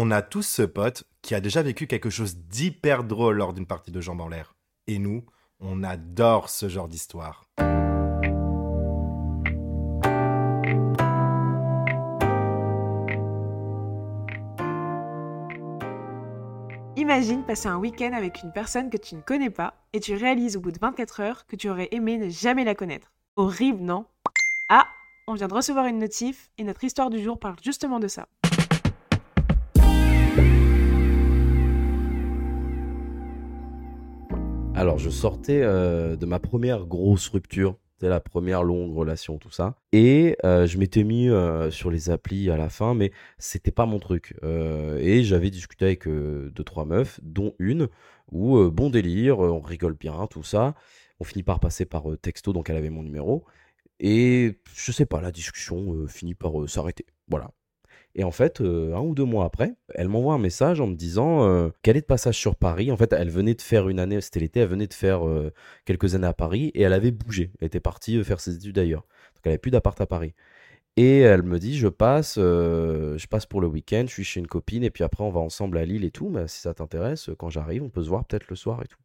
On a tous ce pote qui a déjà vécu quelque chose d'hyper drôle lors d'une partie de jambes en l'air. Et nous, on adore ce genre d'histoire. Imagine passer un week-end avec une personne que tu ne connais pas et tu réalises au bout de 24 heures que tu aurais aimé ne jamais la connaître. Horrible, non? Ah, on vient de recevoir une notif et notre histoire du jour parle justement de ça. Alors, je sortais euh, de ma première grosse rupture, c'était la première longue relation, tout ça. Et euh, je m'étais mis euh, sur les applis à la fin, mais c'était pas mon truc. et j'avais discuté avec deux, trois meufs, dont une, où bon délire, on rigole bien, tout ça. On finit par passer par texto, donc elle avait mon numéro. Et je sais pas, la discussion finit par s'arrêter. Voilà. Et en fait, euh, un ou deux mois après, elle m'envoie un message en me disant euh, qu'elle est de passage sur Paris. En fait, elle venait de faire une année, c'était l'été, elle venait de faire euh, quelques années à Paris et elle avait bougé. Elle était partie faire ses études ailleurs. Donc elle n'avait plus d'appart à Paris. Et elle me dit, je passe, je passe pour le week-end, je suis chez une copine et puis après on va ensemble à Lille et tout. Mais si ça t'intéresse, quand j'arrive, on peut se voir peut-être le soir et tout.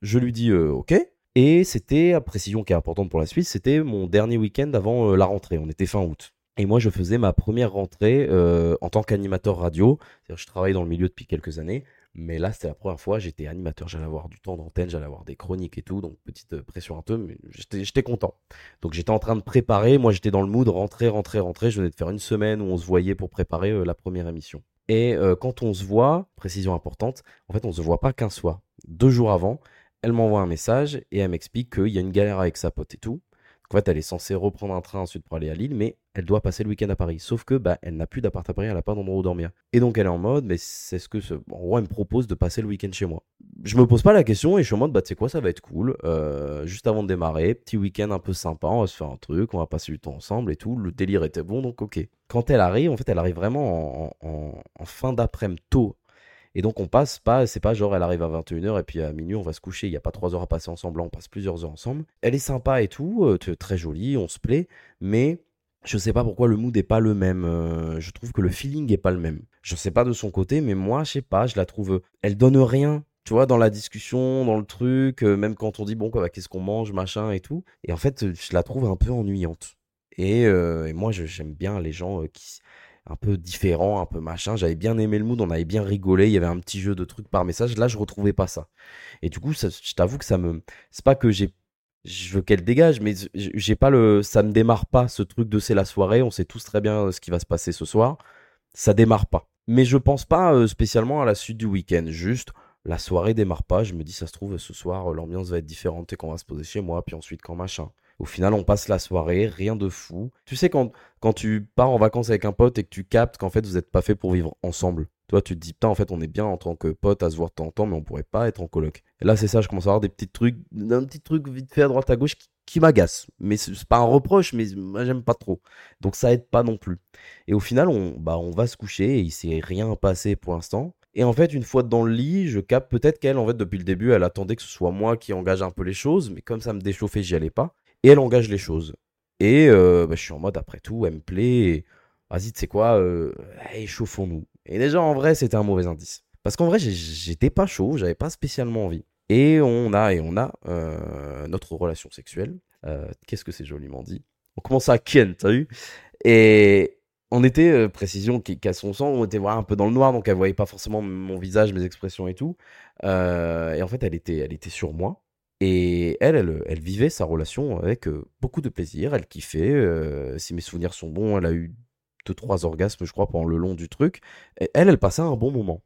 Je lui dis, ok. Et c'était, à précision qui est importante pour la suite, c'était mon dernier week-end avant la rentrée. On était fin août. Et moi, je faisais ma première rentrée euh, en tant qu'animateur radio. je travaille dans le milieu depuis quelques années, mais là, c'était la première fois. J'étais animateur, j'allais avoir du temps d'antenne, j'allais avoir des chroniques et tout. Donc, petite euh, pression un peu, mais j'étais content. Donc, j'étais en train de préparer. Moi, j'étais dans le mood rentrer, rentrer, rentrer. Je venais de faire une semaine où on se voyait pour préparer euh, la première émission. Et quand on se voit, précision importante, en fait, on se voit pas qu'un soir. Deux jours avant, elle m'envoie un message et elle m'explique qu'il y a une galère avec sa pote et tout. En fait, elle est censée reprendre un train ensuite pour aller à Lille, mais elle doit passer le week-end à Paris. Sauf que bah, elle n'a plus d'appart à Paris, elle n'a pas d'endroit où dormir. Et donc elle est en mode, mais c'est ce que ce... en gros, elle me propose de passer le week-end chez moi. Je me pose pas la question et je suis en mode, bah tu sais quoi, ça va être cool. Euh, juste avant de démarrer, petit week-end un peu sympa, on va se faire un truc, on va passer du temps ensemble et tout. Le délire était bon, donc ok. Quand elle arrive, en fait, elle arrive vraiment en, en fin d'après-midi tôt et donc on passe pas, c'est pas genre elle arrive à 21h et puis à minuit on va se coucher, il n'y a pas trois heures à passer ensemble, on passe plusieurs heures ensemble. Elle est sympa et tout, euh, très jolie, on se plaît, mais je sais pas pourquoi le mood n'est pas le même. Euh, je trouve que le feeling est pas le même. Je sais pas de son côté, mais moi je sais pas, je la trouve, elle donne rien. Tu vois, dans la discussion, dans le truc, euh, même quand on dit bon, quoi, bah, qu'est-ce qu'on mange, machin et tout. Et en fait, je la trouve un peu ennuyante. Et, et moi, j'aime bien les gens qui, un peu différent, un peu machin. J'avais bien aimé le mood, on avait bien rigolé, il y avait un petit jeu de trucs par message. Là, je retrouvais pas ça. Et du coup, je t'avoue que ça me. C'est pas que j'ai. Je veux qu'elle dégage, mais j'ai pas le. Ça ne démarre pas ce truc de c'est la soirée. On sait tous très bien ce qui va se passer ce soir. Ça démarre pas. Mais je pense pas euh, spécialement à la suite du week-end. Juste, la soirée démarre pas. Je me dis, ça se trouve, ce soir, l'ambiance va être différente et qu'on va se poser chez moi. Puis ensuite, quand machin. Au final, on passe la soirée, rien de fou. Tu sais, quand, quand tu pars en vacances avec un pote et que tu captes qu'en fait, vous n'êtes pas fait pour vivre ensemble. Toi, tu te dis, putain, en fait, on est bien en tant que pote à se voir de temps en temps, mais on pourrait pas être en coloc. Et là, c'est ça, je commence à avoir des petits trucs, un petit truc vite fait à droite à gauche qui, m'agace. Mais c'est pas un reproche, mais moi, j'aime pas trop. Donc, ça aide pas non plus. Et au final, on, bah, on va se coucher et il s'est rien passé pour l'instant. Et en fait, une fois dans le lit, je capte peut-être qu'elle, en fait, depuis le début, elle attendait que ce soit moi qui engage un peu les choses, mais comme ça me déchauffait, j'y allais pas et elle engage les choses. Et euh, bah, je suis en mode, après tout, elle me plaît. Vas-y, tu sais quoi, euh, échauffons-nous. Et déjà, en vrai, c'était un mauvais indice. Parce qu'en vrai, j'étais pas chaud, j'avais pas spécialement envie. Et on a, et on a euh, notre relation sexuelle. Qu'est-ce que c'est joliment dit On commence à Ken, t'as vu? Et on était, précision qu'à son sang, on était voir un peu dans le noir, donc elle voyait pas forcément mon visage, mes expressions et tout. et en fait, elle était, elle était sur moi. Et elle, elle, vivait sa relation avec beaucoup de plaisir, elle kiffait. si mes souvenirs sont bons, elle a eu deux, trois orgasmes, je crois, pendant le long du truc. elle, elle passait un bon moment.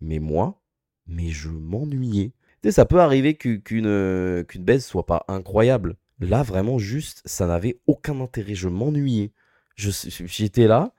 Mais moi, mais je m'ennuyais. Tu sais, ça peut arriver qu'une qu'une baisse soit pas incroyable. Là, vraiment, juste, ça n'avait aucun intérêt. Je m'ennuyais. J'étais là,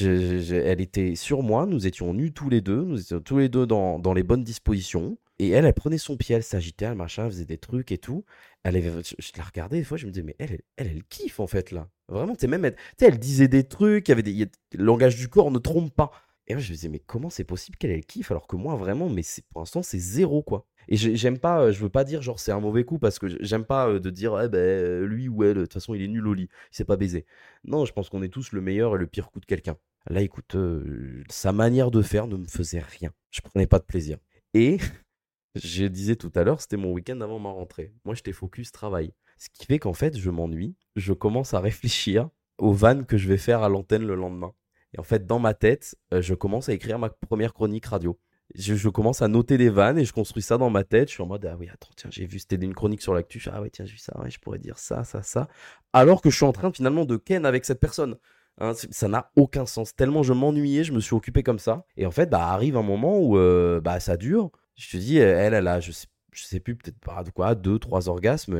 elle était sur moi, nous étions nus tous les deux, nous étions tous les deux dans, dans les bonnes dispositions. Et elle, elle prenait son pied, elle s'agitait, elle machin, faisait des trucs et tout. Elle je, la regardais des fois, je me disais, mais elle, elle, elle, kiffe en fait là. Vraiment, tu même, elle, elle disait des trucs, il y avait des, le langage du corps ne trompe pas. Et moi, je me disais, mais comment c'est possible qu'elle, elle kiffe alors que moi, vraiment, mais pour l'instant, c'est zéro quoi. Et j'ai- j'aime pas, euh, je veux pas dire genre c'est un mauvais coup parce que j'aime pas euh, de dire eh ben euh, lui ou elle, de toute façon il est nul au lit, il sait pas baiser. Non, je pense qu'on est tous le meilleur et le pire coup de quelqu'un. Là, écoute, sa manière de faire ne me faisait rien. Je prenais pas de plaisir. Et je disais tout à l'heure, c'était mon week-end avant ma rentrée. Moi, j'étais focus travail. Ce qui fait qu'en fait, je m'ennuie. Je commence à réfléchir aux vannes que je vais faire à l'antenne le lendemain. Et en fait, dans ma tête, euh, je commence à écrire ma première chronique radio. Je, commence à noter des vannes et je construis ça dans ma tête. Je suis en mode, ah oui, attends, tiens, j'ai vu, c'était une chronique sur l'actu. Ah ouais, tiens, j'ai vu ça, je pourrais dire ça, ça, ça. Alors que je suis en train finalement de ken avec cette personne. Hein, ça n'a aucun sens. Tellement je m'ennuyais, je me suis occupé comme ça. Et en fait, bah, arrive un moment où euh, bah, ça dure. Je te dis, elle, elle a, je sais, je sais plus, peut-être pas de quoi, deux, trois orgasmes.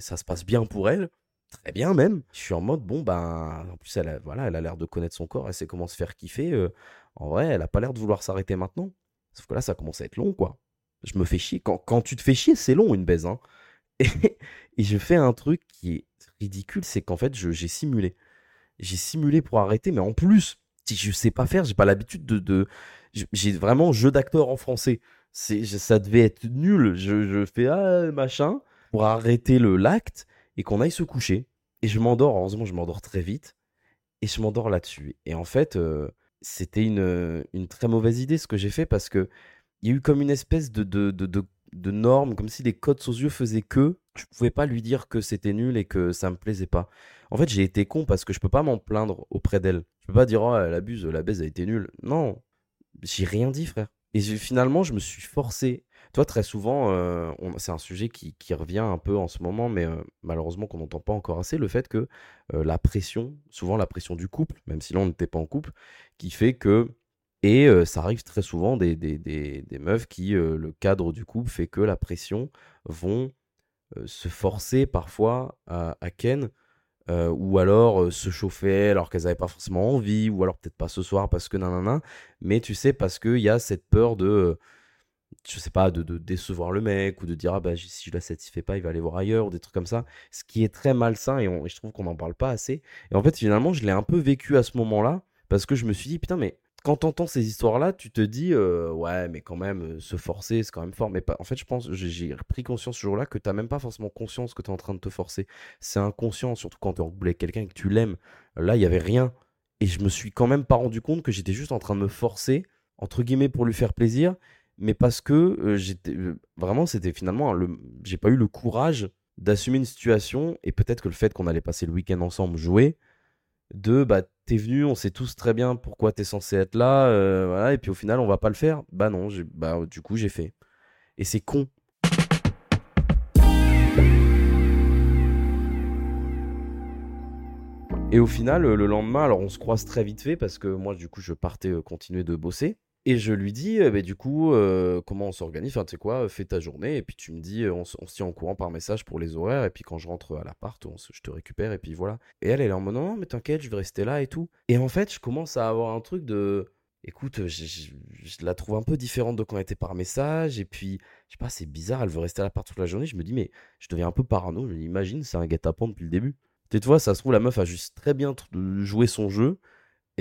ça se passe bien pour elle. Très bien même. Je suis en mode, bon, ben, en plus, elle a, voilà, elle a l'air de connaître son corps, elle sait comment se faire kiffer. euh, en vrai, elle a pas l'air de vouloir s'arrêter maintenant. Sauf que là, ça commence à être long, quoi. Je me fais chier. Quand, quand tu te fais chier, c'est long, une baise. Hein. Et, je fais un truc qui est ridicule, c'est qu'en fait, j'ai simulé. J'ai simulé pour arrêter, mais en plus, je sais pas faire, j'ai pas l'habitude de, de- J'ai vraiment jeu d'acteur en français. Ça devait être nul. Je, fais ah, machin pour arrêter le l'acte et qu'on aille se coucher. Et je m'endors. Heureusement, je m'endors très vite. Et je m'endors là-dessus. Et en fait, euh, c'était une, une très mauvaise idée ce que j'ai fait parce que il y a eu comme une espèce de, de, de, norme, comme si les codes sociaux faisaient que je pouvais pas lui dire que c'était nul et que ça me plaisait pas. En fait, j'ai été con parce que je peux pas m'en plaindre auprès d'elle. Je peux pas dire, oh, elle abuse, la baise a été nulle. Non, j'ai rien dit, frère. Et finalement, je me suis forcé. Toi, très souvent, euh, c'est un sujet qui, revient un peu en ce moment, mais euh, malheureusement qu'on n'entend pas encore assez, le fait que euh, la pression, souvent la pression du couple, même si là on n'était pas en couple, qui fait que, et ça arrive très souvent des, meufs qui, le cadre du couple fait que la pression vont se forcer parfois à, à ken euh, ou alors euh, se chauffer alors qu'elles n'avaient pas forcément envie, ou alors peut-être pas ce soir parce que nanana, mais tu sais, parce qu'il y a cette peur de, euh, je sais pas, de, de décevoir le mec, ou de dire, ah bah si je la satisfais pas, il va aller voir ailleurs, ou des trucs comme ça, ce qui est très malsain, et, on- et je trouve qu'on n'en parle pas assez. Et en fait, finalement, je l'ai un peu vécu à ce moment-là, parce que je me suis dit, putain, mais quand t'entends ces histoires-là, tu te dis, euh, ouais, mais quand même, euh, se forcer, c'est quand même fort. Mais pas... en fait, je pense, j'ai- pris conscience ce jour-là que t'as même pas forcément conscience que t'es en train de te forcer. C'est inconscient, surtout quand t'es avec quelqu'un et que tu l'aimes. Là, il y avait rien. Et je me suis quand même pas rendu compte que j'étais juste en train de me forcer, entre guillemets, pour lui faire plaisir, mais parce que euh, j'étais. vraiment, c'était finalement. Le... J'ai pas eu le courage d'assumer une situation, et peut-être que le fait qu'on allait passer le week-end ensemble jouer, de bah t'es venu, on sait tous très bien pourquoi t'es censé être là, euh, voilà, et puis au final on va pas le faire. Bah non, bah du coup j'ai fait. Et c'est con. Et au final, le lendemain, alors on se croise très vite fait parce que moi, du coup, je partais euh, continuer de bosser. Et je lui dis, euh, bah, du coup, euh, comment on s'organise? Enfin, tu sais quoi, fais ta journée. Et puis tu me dis, euh, on, on se tient au courant par message pour les horaires. Et puis quand je rentre à l'appart, je te récupère. Et puis voilà. Et elle, elle est en mode, non, mais t'inquiète, je vais rester là et tout. Et en fait, je commence à avoir un truc de. Écoute, je, je- je la trouve un peu différente de quand elle était par message. Et puis, je sais pas, c'est bizarre, elle veut rester à l'appart toute la journée. Je me dis, mais je deviens un peu parano. Je imagine, c'est un guet-apens depuis le début. Tu vois, ça se trouve, la meuf a juste très bien joué son jeu.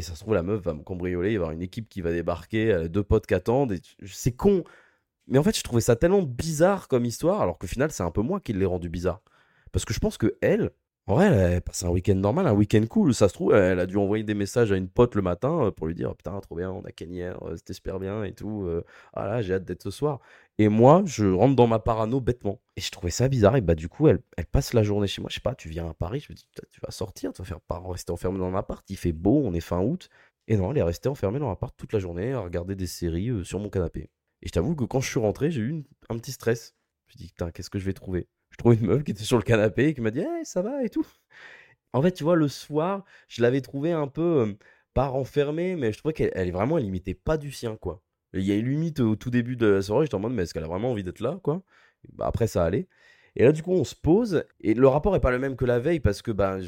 Et ça se trouve, la meuf va me cambrioler. Il va y avoir une équipe qui va débarquer, deux potes qui attendent. Et c'est con. Mais en fait, je trouvais ça tellement bizarre comme histoire, alors qu'au final, c'est un peu moi qui l'ai rendu bizarre. Parce que je pense que elle, en vrai, elle a passé un week-end normal, un week-end cool. Ça se trouve, elle a dû envoyer des messages à une pote le matin euh, pour lui dire Putain, trop bien, on a ken hier, euh, c'était bien et tout. euh, ah là, j'ai hâte d'être ce soir. Et moi, je rentre dans ma parano bêtement. Et je trouvais ça bizarre. Et bah, du coup, elle, passe la journée chez moi. Je sais pas, tu viens à Paris, je me dis Tu vas sortir, tu vas faire rester enfermé dans l'appart. Il fait beau, on est fin août. Et non, elle est restée enfermée dans l'appart toute la journée à regarder des séries sur mon canapé. Et je t'avoue que quand je suis rentré, j'ai eu un petit stress. Je me dit, putain, qu'est-ce que je vais trouver? Je trouve une meuf qui était sur le canapé et qui m'a dit, hey, ça va et tout? En fait, tu vois, le soir, je l'avais trouvée un peu, pas renfermée, mais je trouvais qu'elle elle est vraiment, elle pas du sien, quoi. Il y a une limite au tout début de la soirée, j'étais en mode, mais est-ce qu'elle a vraiment envie d'être là, quoi? Bah, Après, ça allait. Et là, du coup, on se pose, et le rapport est pas le même que la veille, parce que, bah,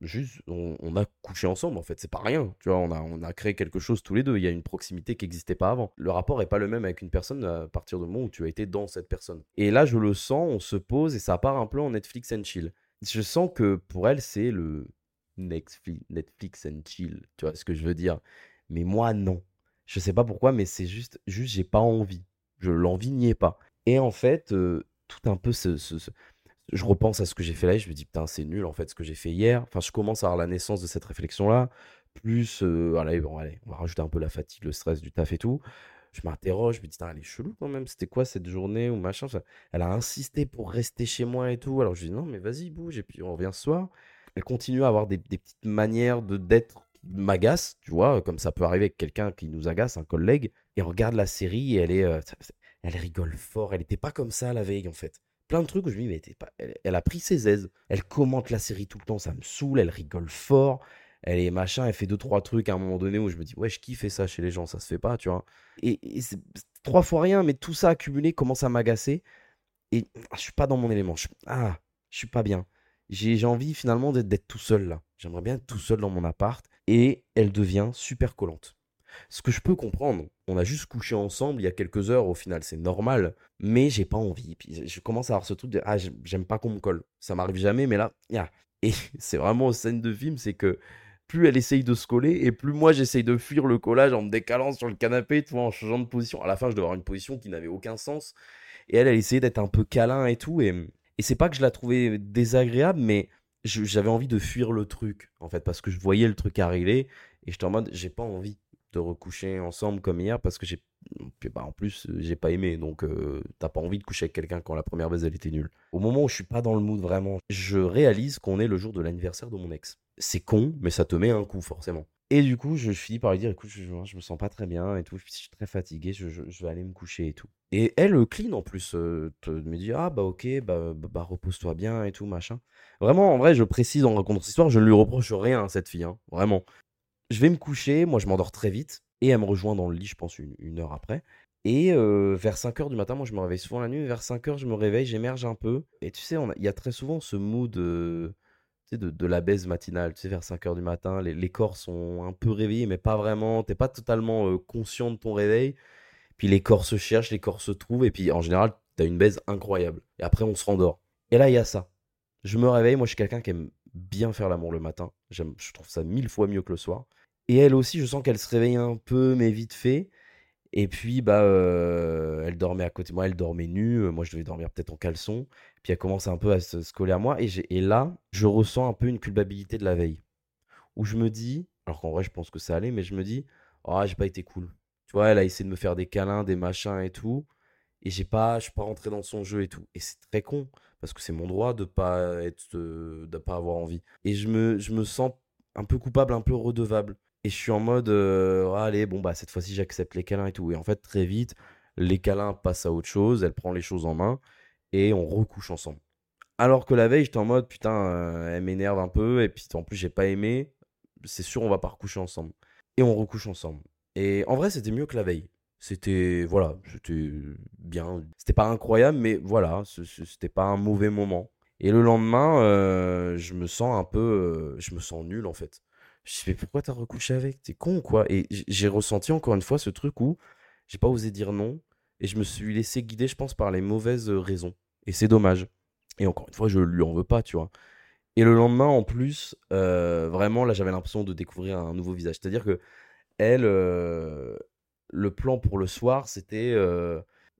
juste, on, a couché ensemble, en fait, c'est pas rien. Tu vois, on a, on a créé quelque chose tous les deux. Il y a une proximité qui n'existait pas avant. Le rapport est pas le même avec une personne à partir du moment où tu as été dans cette personne. Et là, je le sens, on se pose, et ça part un peu en Netflix and chill. Je sens que pour elle, c'est le Netflix, and chill. Tu vois ce que je veux dire Mais moi, non. Je sais pas pourquoi, mais c'est juste, juste, j'ai pas envie. Je l'envie n'y est pas. Et en fait, euh, tout un peu ce- Je repense à ce que j'ai fait là et je me dis, putain, c'est nul en fait ce que j'ai fait hier. Enfin, je commence à avoir la naissance de cette réflexion-là. Plus, euh, allez, bon, allez, on va rajouter un peu la fatigue, le stress du taf et tout. Je m'interroge, je me dis, putain, elle est chelou quand même. C'était quoi cette journée ou machin? Elle a insisté pour rester chez moi et tout. Alors je dis, non, mais vas-y, bouge. Et puis on revient ce soir. Elle continue à avoir des, petites manières de d'être qui m'agacent, tu vois, comme ça peut arriver avec quelqu'un qui nous agace, un collègue. Et on regarde la série et elle est. euh, elle rigole fort. Elle n'était pas comme ça la veille, en fait. Plein de trucs où je me dis, mais pas... elle, a pris ses aises. Elle commente la série tout le temps, ça me saoule. Elle rigole fort. Elle est machin, elle fait deux, trois trucs à un moment donné où je me dis, ouais, je kiffe ça chez les gens, ça se fait pas, tu vois. Et, c'est trois fois rien, mais tout ça accumulé commence à m'agacer. Et ah, je suis pas dans mon élément. Je, ah, je suis pas bien. J'ai envie finalement d'être tout seul là. J'aimerais bien être tout seul dans mon appart. Et elle devient super collante. Ce que je peux comprendre, on a juste couché ensemble il y a quelques heures au final, c'est normal, mais j'ai pas envie. Puis je commence à avoir ce truc de ah, j'aime- pas qu'on me colle. Ça m'arrive jamais, mais là, ya. Et c'est vraiment aux scènes de film, c'est que plus elle essaye de se coller et plus moi j'essaye de fuir le collage en me décalant sur le canapé, tu vois, en changeant de position. À la fin, je dois avoir une position qui n'avait aucun sens. Et elle, elle essayait d'être un peu câlin et tout. Et, et c'est pas que je la trouvais désagréable, mais j'avais envie de fuir le truc, en fait, parce que je voyais le truc arriver et j'étais en mode, j'ai pas envie de recoucher ensemble comme hier parce que j'ai. bah, en plus, euh, j'ai pas aimé, donc euh, t'as pas envie de coucher avec quelqu'un quand la première baise elle était nulle. Au moment où je suis pas dans le mood vraiment, je réalise qu'on est le jour de l'anniversaire de mon ex. C'est con, mais ça te met un coup forcément. Et du coup, je finis par lui dire écoute, je, je me sens pas très bien et tout, je suis très fatigué, je, vais aller me coucher et tout. Et elle, euh, clean en plus, te- me dit ah bah ok, bah, bah, bah, repose-toi bien et tout, machin. Vraiment, en vrai, je précise en racontant cette histoire, je ne lui reproche rien à cette fille, hein, vraiment. Je vais me coucher, moi je m'endors très vite, et elle me rejoint dans le lit, je pense, une, heure après. Et vers 5 heures du matin, moi je me réveille souvent la nuit, vers 5 heures je me réveille, j'émerge un peu. Et tu sais, il y a très souvent ce mood de, de la baise matinale, tu sais, vers 5 heures du matin, les, corps sont un peu réveillés, mais pas vraiment, t'es pas totalement conscient de ton réveil. Puis les corps se cherchent, les corps se trouvent, et puis en général, t'as une baise incroyable. Et après, on se rendort. Et là, il y a ça. Je me réveille, moi je suis quelqu'un qui aime bien faire l'amour le matin. Je trouve ça mille fois mieux que le soir. Et elle aussi, je sens qu'elle se réveille un peu, mais vite fait. Et puis, bah, euh, elle dormait à côté de moi, elle dormait nue. euh, Moi, je devais dormir peut-être en caleçon. Puis elle commence un peu à se, coller à moi. Et là, je ressens un peu une culpabilité de la veille. Où je me dis, alors qu'en vrai, je pense que ça allait, mais je me dis, oh, j'ai pas été cool. Tu vois, elle a essayé de me faire des câlins, des machins et tout. Et j'ai pas, je suis pas rentré dans son jeu et tout. Et c'est très con, parce que c'est mon droit de pas être, euh, de pas avoir envie. Et je me, je me sens un peu coupable, un peu redevable. Et je suis en mode, euh, Ah, allez, bon, bah, cette fois-ci, j'accepte les câlins et tout. Et en fait, très vite, les câlins passent à autre chose, elle prend les choses en main, et on recouche ensemble. Alors que la veille, j'étais en mode, putain, euh, elle m'énerve un peu, et puis en plus, j'ai pas aimé, c'est sûr, on va pas recoucher ensemble. Et on recouche ensemble. Et en vrai, c'était mieux que la veille. C'était, voilà, c'était bien. C'était pas incroyable, mais voilà, c'était pas un mauvais moment. Et le lendemain, euh, je me sens un peu, je me sens nul en fait. Je mais pourquoi t'as recouché avec? T'es con quoi? Et j'ai ressenti encore une fois ce truc où j'ai pas osé dire non et je me suis laissé guider, je pense, par les mauvaises euh, raisons. Et c'est dommage. Et encore une fois, je lui en veux pas, tu vois. Et le lendemain, en plus, euh, vraiment, là, j'avais l'impression de découvrir un nouveau visage. C'est-à-dire que elle, euh, le plan pour le soir, c'était,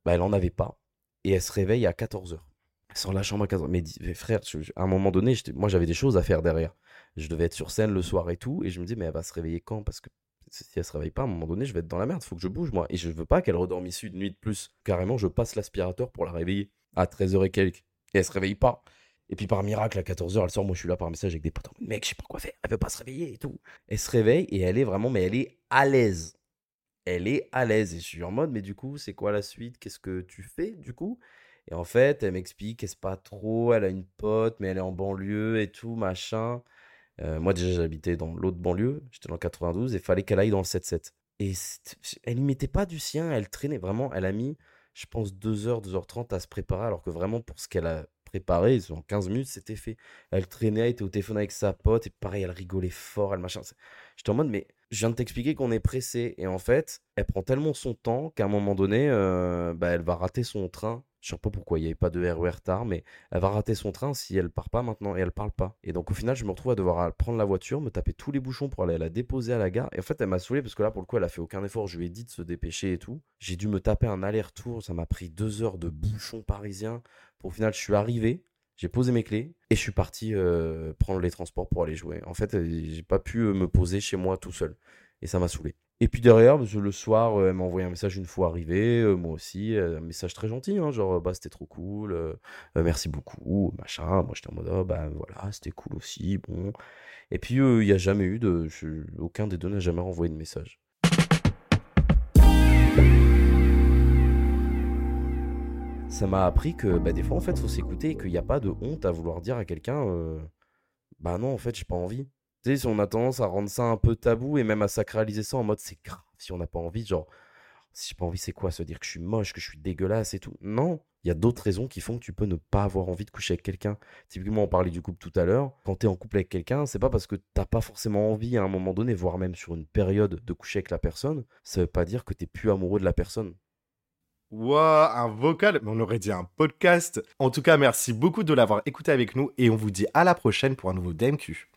bah, elle en avait pas. Et elle se réveille à 14h. Elle sort la chambre à 14h. Mais, dis- mais frère, à un moment donné, moi, j'avais des choses à faire derrière. Je devais être sur scène le soir et tout. Et je me dis, mais elle va se réveiller quand? Parce que si elle se réveille pas, à un moment donné, je vais être dans la merde. Faut que je bouge, moi. Et je veux pas qu'elle redormisse une nuit de plus. Carrément, je passe l'aspirateur pour la réveiller à 13h et quelques. Et elle se réveille pas. Et puis par miracle, à 14h, elle sort, moi je suis là par message avec des potes. Mec, je sais pas quoi faire, elle veut pas se réveiller et tout. Elle se réveille et elle est vraiment, mais elle est à l'aise. Elle est à l'aise. Et je suis en mode, mais du coup, c'est quoi la suite? Qu'est-ce que tu fais du coup? Et en fait, elle m'explique qu'elle pas trop, elle a une pote, mais elle est en banlieue et tout, machin. Euh, moi déjà, j'habitais dans l'autre banlieue, j'étais dans le 92, et fallait qu'elle aille dans le 7-7. Et elle y mettait pas du sien, elle traînait vraiment, elle a mis, je pense, 2h, 2h30 à se préparer, alors que vraiment, pour ce qu'elle a préparé, en 15 minutes, c'était fait. Elle traînait, elle était au téléphone avec sa pote, et pareil, elle rigolait fort, elle machin. J'étais en mode, mais je viens de t'expliquer qu'on est pressé. Et en fait, elle prend tellement son temps qu'à un moment donné, euh, bah, elle va rater son train Je sais pas pourquoi il n'y avait pas de RER tard, mais elle va rater son train si elle part pas maintenant et elle parle pas. Et donc au final, je me retrouve à devoir prendre la voiture, me taper tous les bouchons pour aller la déposer à la gare. Et en fait, elle m'a saoulé parce que là, pour le coup, elle a fait aucun effort. Je lui ai dit de se dépêcher et tout. J'ai dû me taper un aller-retour. Ça m'a pris deux heures de bouchons parisiens. Pour au final, je suis arrivé, j'ai posé mes clés et je suis parti euh, prendre les transports pour aller jouer. En fait, euh, j'ai pas pu euh, me poser chez moi tout seul. Et ça m'a saoulé. Et puis derrière, le soir, elle m'a envoyé un message une fois arrivé, moi aussi, un message très gentil, hein, genre bah c'était trop cool, merci beaucoup, machin. Moi j'étais en mode oh, bah voilà, c'était cool aussi, bon. Et puis il n'y a jamais eu de, aucun des deux n'a jamais renvoyé de message. Ça m'a appris que bah, des fois en fait faut s'écouter et qu'il n'y a pas de honte à vouloir dire à quelqu'un bah non en fait j'ai pas envie. Tu on a tendance à rendre ça un peu tabou et même à sacraliser ça en mode c'est grave si on n'a pas envie, genre, si j'ai pas envie, c'est quoi? Se dire que je suis moche, que je suis dégueulasse et tout. Non, il y a d'autres raisons qui font que tu peux ne pas avoir envie de coucher avec quelqu'un. Typiquement, on parlait du couple tout à l'heure. Quand tu es en couple avec quelqu'un, c'est pas parce que t'as pas forcément envie à un moment donné, voire même sur une période, de coucher avec la personne. Ça veut pas dire que t'es plus amoureux de la personne. Wow, un vocal, on aurait dit un podcast. En tout cas, merci beaucoup de l'avoir écouté avec nous et on vous dit à la prochaine pour un nouveau DMQ.